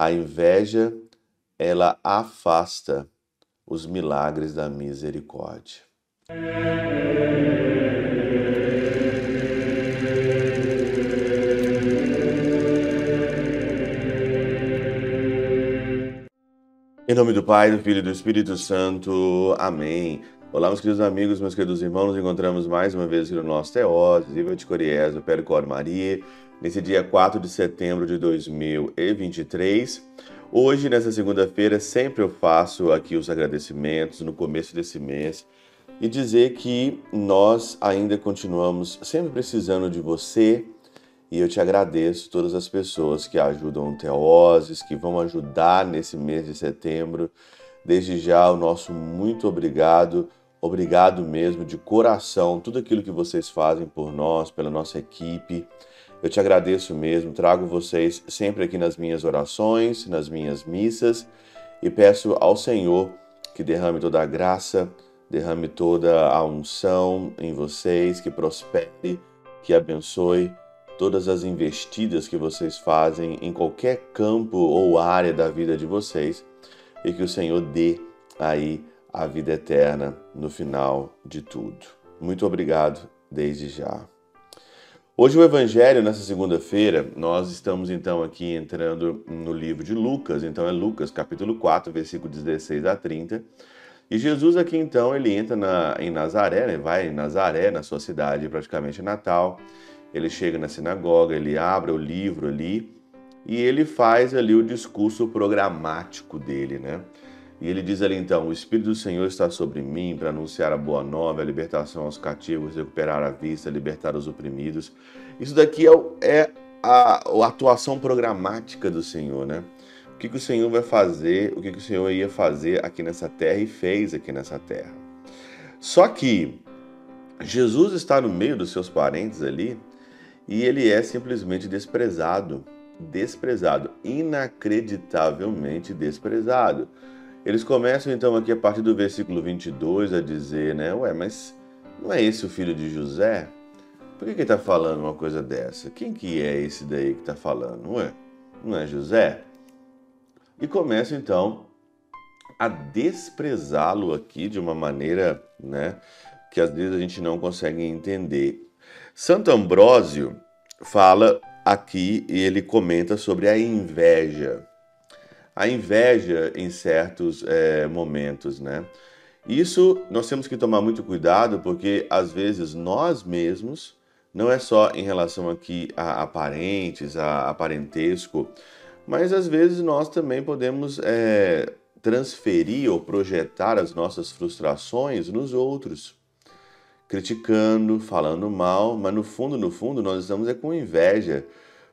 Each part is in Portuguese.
A inveja, ela afasta os milagres da misericórdia. Em nome do Pai, do Filho e do Espírito Santo. Amém. Olá, meus queridos amigos, meus queridos irmãos, nos encontramos mais uma vez aqui no nosso Teós, Viva de Coriés, do Percor Maria, nesse dia 4 de setembro de 2023. Hoje, nessa segunda-feira, sempre eu faço aqui os agradecimentos no começo desse mês e dizer que nós ainda continuamos sempre precisando de você e eu te agradeço todas as pessoas que ajudam o Teoses, que vão ajudar nesse mês de setembro. Desde já, o nosso muito obrigado Obrigado mesmo de coração, tudo aquilo que vocês fazem por nós, pela nossa equipe. Eu te agradeço mesmo, trago vocês sempre aqui nas minhas orações, nas minhas missas e peço ao Senhor que derrame toda a graça, derrame toda a unção em vocês, que prospere, que abençoe todas as investidas que vocês fazem em qualquer campo ou área da vida de vocês e que o Senhor dê aí a vida eterna no final de tudo. Muito obrigado desde já. Hoje o Evangelho, nessa segunda-feira, nós estamos então aqui entrando no livro de Lucas, então é Lucas capítulo 4, versículo 16 a 30. E Jesus aqui então, ele entra na, em Nazaré, né? vai em Nazaré, na sua cidade praticamente natal. Ele chega na sinagoga, ele abre o livro ali e ele faz ali o discurso programático dele, né? E ele diz ali então: O Espírito do Senhor está sobre mim para anunciar a boa nova, a libertação aos cativos, recuperar a vista, libertar os oprimidos. Isso daqui é, é a, a, atuação programática do Senhor, né? O que, que o Senhor vai fazer, o que, que o Senhor ia fazer aqui nessa terra e fez aqui nessa terra. Só que Jesus está no meio dos seus parentes ali e ele é simplesmente desprezado. Desprezado, inacreditavelmente desprezado. Eles começam então aqui a partir do versículo 22 a dizer, né? Ué, mas não é esse o filho de José? Por que, ele está falando uma coisa dessa? Quem que é esse daí que está falando? Ué, não é José? E começam então a desprezá-lo aqui de uma maneira, né, que às vezes a gente não consegue entender. Santo Ambrósio fala aqui e ele comenta sobre a inveja a inveja em certos é, momentos, né? Isso nós temos que tomar muito cuidado porque às vezes nós mesmos, não é só em relação aqui a, a parentes, a, a, parentesco, mas às vezes nós também podemos é, transferir ou projetar as nossas frustrações nos outros, criticando, falando mal, mas no fundo, no fundo, nós estamos é com inveja,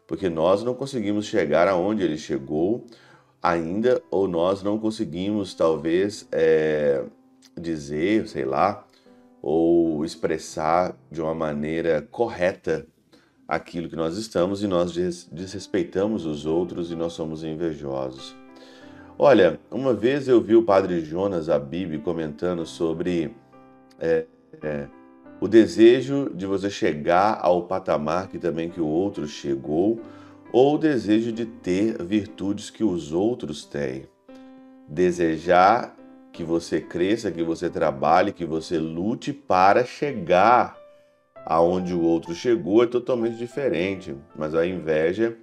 porque nós não conseguimos chegar aonde ele chegou, ainda ou nós não conseguimos, talvez, é, dizer, sei lá, ou expressar de uma maneira correta aquilo que nós estamos e nós desrespeitamos os outros e nós somos invejosos. Olha, uma vez eu vi o padre Jonas Abib comentando sobre é, é, o desejo de você chegar ao patamar que também que o outro chegou, ou o desejo de ter virtudes que os outros têm. Desejar que você cresça, que você trabalhe, que você lute para chegar aonde o outro chegou é totalmente diferente, mas a inveja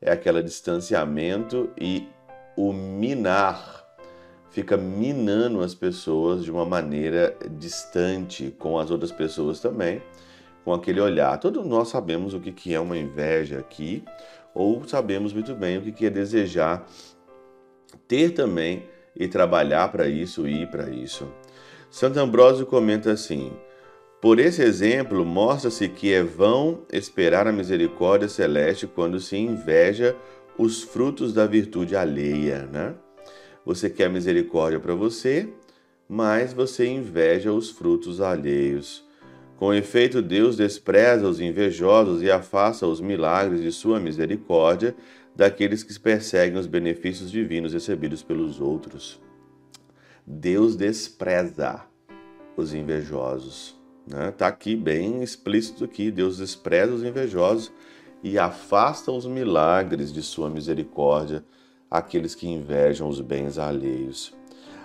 é aquele distanciamento e o minar fica minando as pessoas de uma maneira distante com as outras pessoas também, com aquele olhar. Todos nós sabemos o que é uma inveja aqui, ou sabemos muito bem o que é desejar ter também e trabalhar para isso e ir para isso. Santo Ambrósio comenta assim: Por esse exemplo, mostra-se que é vão esperar a misericórdia celeste quando se inveja os frutos da virtude alheia, né? Você quer misericórdia para você, mas você inveja os frutos alheios. Com efeito, Deus despreza os invejosos e afasta os milagres de sua misericórdia daqueles que perseguem os benefícios divinos recebidos pelos outros. Deus despreza os invejosos. Está né? Tá aqui bem explícito aqui. Deus despreza os invejosos e afasta os milagres de sua misericórdia aqueles que invejam os bens alheios.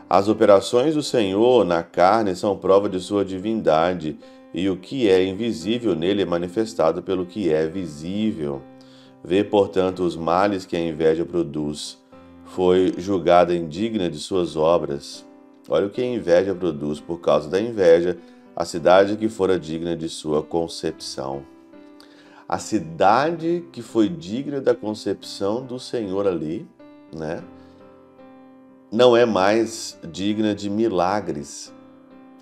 As operações do Senhor na carne são prova de sua divindade, e o que é invisível nele é manifestado pelo que é visível. Vê, portanto, os males que a inveja produz. Foi julgada indigna de suas obras. Olha o que a inveja produz. Por causa da inveja, a cidade que fora digna de sua concepção. A cidade que foi digna da concepção do Senhor ali, né? Não é mais digna de milagres.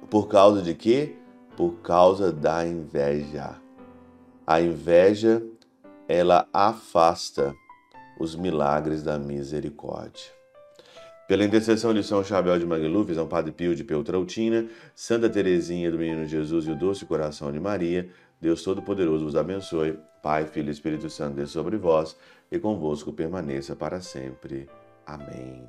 Por causa de quê? Por causa da inveja. A inveja, ela afasta os milagres da misericórdia. Pela intercessão de São Chabel de Magluf, São Padre Pio de Peltrautina, Santa Teresinha do Menino Jesus e o Doce Coração de Maria, Deus Todo-Poderoso vos abençoe. Pai, Filho e Espírito Santo, Deus sobre vós e convosco permaneça para sempre. Amém.